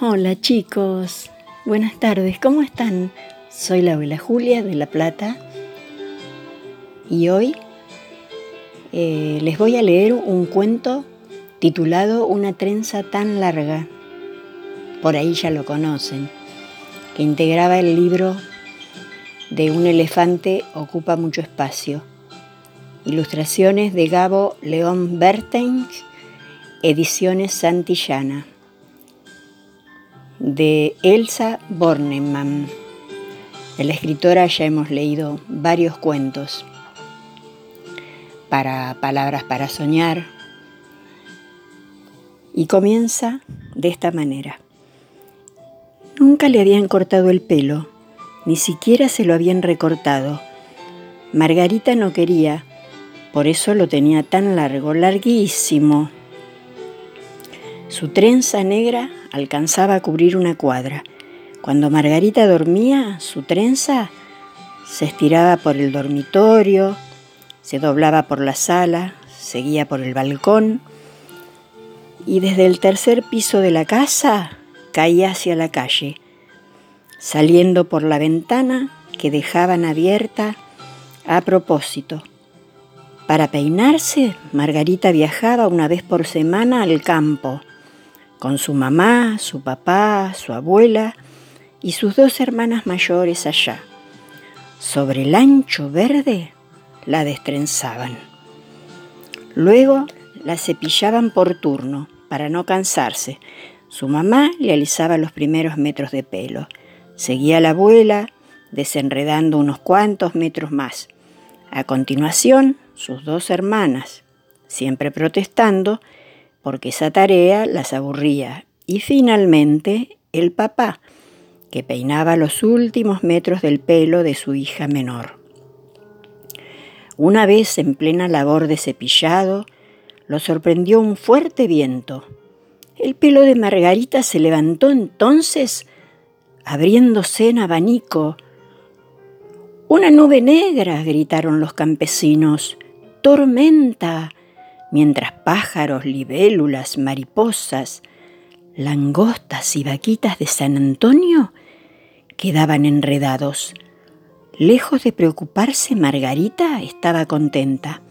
Hola chicos, buenas tardes, ¿cómo están? Soy la abuela Julia de La Plata y hoy eh, les voy a leer un cuento titulado Una trenza tan larga, por ahí ya lo conocen, que integraba el libro de un elefante ocupa mucho espacio. Ilustraciones de Gabo León Bertens, Ediciones Santillana. De Elsa Bornemann. De la escritora ya hemos leído varios cuentos. Para Palabras para Soñar. Y comienza de esta manera. Nunca le habían cortado el pelo, ni siquiera se lo habían recortado. Margarita no quería, por eso lo tenía tan largo, larguísimo. Su trenza negra alcanzaba a cubrir una cuadra. Cuando Margarita dormía, su trenza se estiraba por el dormitorio, se doblaba por la sala, seguía por el balcón y desde el tercer piso de la casa caía hacia la calle, saliendo por la ventana que dejaban abierta a propósito. Para peinarse, Margarita viajaba una vez por semana al campo, con su mamá, su papá, su abuela y sus dos hermanas mayores allá. Sobre el ancho verde la destrenzaban. Luego la cepillaban por turno para no cansarse. Su mamá le alisaba los primeros metros de pelo. Seguía la abuela desenredando unos cuantos metros más. A continuación, sus dos hermanas, siempre protestando, porque esa tarea las aburría. Y finalmente el papá, que peinaba los últimos metros del pelo de su hija menor. Una vez en plena labor de cepillado, lo sorprendió un fuerte viento. El pelo de Margarita se levantó entonces, abriéndose en abanico. Una nube negra, gritaron los campesinos tormenta, mientras pájaros, libélulas, mariposas, langostas y vaquitas de San Antonio quedaban enredados. Lejos de preocuparse, Margarita estaba contenta.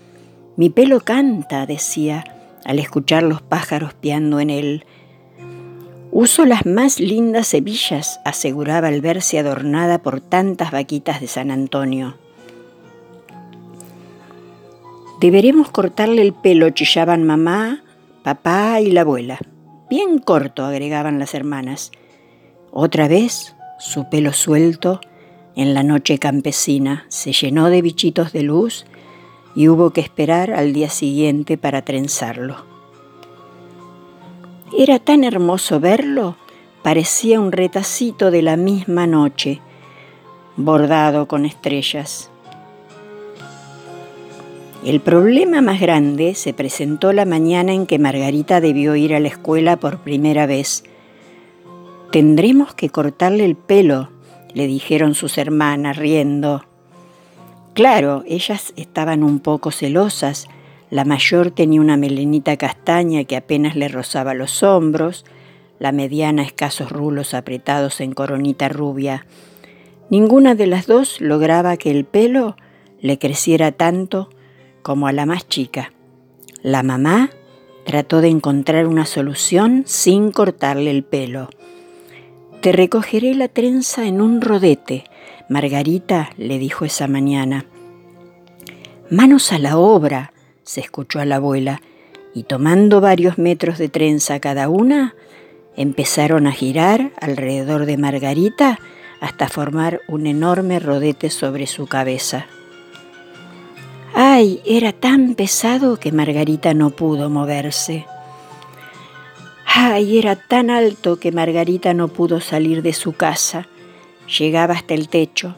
Mi pelo canta, decía, al escuchar los pájaros piando en él. Uso las más lindas hebillas, aseguraba al verse adornada por tantas vaquitas de San Antonio. Deberemos cortarle el pelo, chillaban mamá, papá y la abuela. Bien corto, agregaban las hermanas. Otra vez, su pelo suelto, en la noche campesina, se llenó de bichitos de luz y hubo que esperar al día siguiente para trenzarlo. Era tan hermoso verlo, parecía un retacito de la misma noche, bordado con estrellas. El problema más grande se presentó la mañana en que Margarita debió ir a la escuela por primera vez. Tendremos que cortarle el pelo, le dijeron sus hermanas, riendo. Claro, ellas estaban un poco celosas. La mayor tenía una melenita castaña que apenas le rozaba los hombros, la mediana escasos rulos apretados en coronita rubia. Ninguna de las dos lograba que el pelo le creciera tanto como a la más chica. La mamá trató de encontrar una solución sin cortarle el pelo. Te recogeré la trenza en un rodete, Margarita le dijo esa mañana. Manos a la obra, se escuchó a la abuela, y tomando varios metros de trenza cada una, empezaron a girar alrededor de Margarita hasta formar un enorme rodete sobre su cabeza. Ay, era tan pesado que Margarita no pudo moverse. Ay, era tan alto que Margarita no pudo salir de su casa. Llegaba hasta el techo.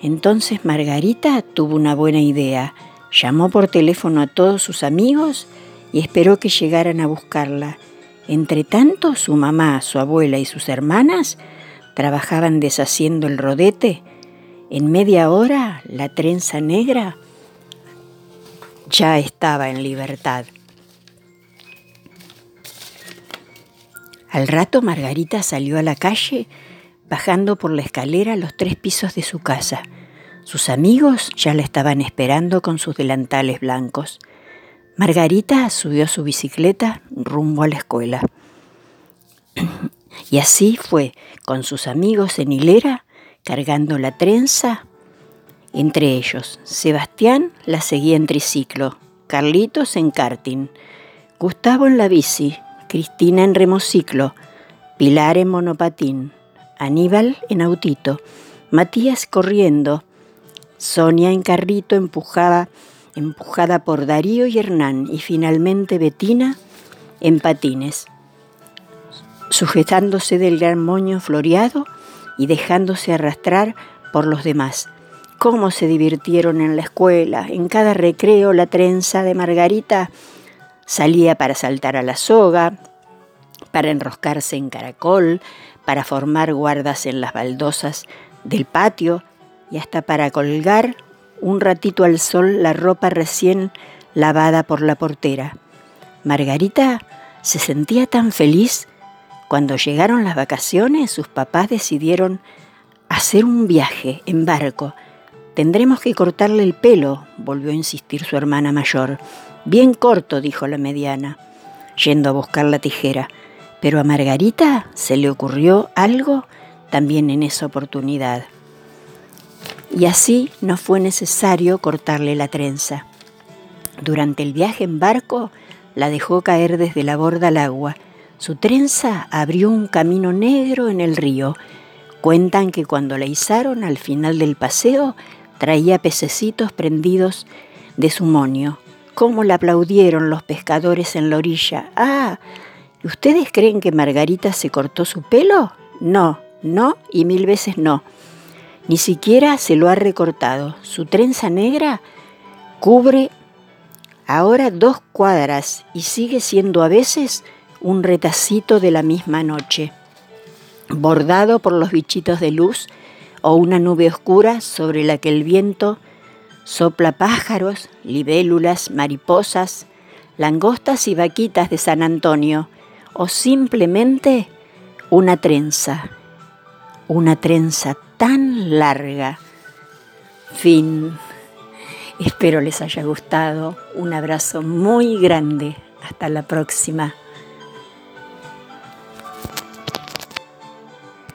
Entonces Margarita tuvo una buena idea. Llamó por teléfono a todos sus amigos y esperó que llegaran a buscarla. Entre tanto, su mamá, su abuela y sus hermanas trabajaban deshaciendo el rodete. En media hora, la trenza negra ya estaba en libertad. Al rato Margarita salió a la calle, bajando por la escalera los tres pisos de su casa. Sus amigos ya la estaban esperando con sus delantales blancos. Margarita subió su bicicleta rumbo a la escuela. Y así fue, con sus amigos en hilera, cargando la trenza. Entre ellos, Sebastián la seguía en triciclo, Carlitos en karting, Gustavo en la bici, Cristina en remociclo, Pilar en monopatín, Aníbal en autito, Matías corriendo, Sonia en carrito empujaba, empujada por Darío y Hernán y finalmente Betina en patines, sujetándose del gran moño floreado y dejándose arrastrar por los demás. Cómo se divirtieron en la escuela, en cada recreo la trenza de Margarita Salía para saltar a la soga, para enroscarse en caracol, para formar guardas en las baldosas del patio y hasta para colgar un ratito al sol la ropa recién lavada por la portera. Margarita se sentía tan feliz. Cuando llegaron las vacaciones, sus papás decidieron hacer un viaje en barco. Tendremos que cortarle el pelo, volvió a insistir su hermana mayor. Bien corto, dijo la mediana, yendo a buscar la tijera. Pero a Margarita se le ocurrió algo también en esa oportunidad. Y así no fue necesario cortarle la trenza. Durante el viaje en barco la dejó caer desde la borda al agua. Su trenza abrió un camino negro en el río. Cuentan que cuando la izaron al final del paseo traía pececitos prendidos de su monio cómo la aplaudieron los pescadores en la orilla. Ah, ¿ustedes creen que Margarita se cortó su pelo? No, no y mil veces no. Ni siquiera se lo ha recortado. Su trenza negra cubre ahora dos cuadras y sigue siendo a veces un retacito de la misma noche, bordado por los bichitos de luz o una nube oscura sobre la que el viento Sopla pájaros, libélulas, mariposas, langostas y vaquitas de San Antonio, o simplemente una trenza, una trenza tan larga. Fin. Espero les haya gustado. Un abrazo muy grande. Hasta la próxima.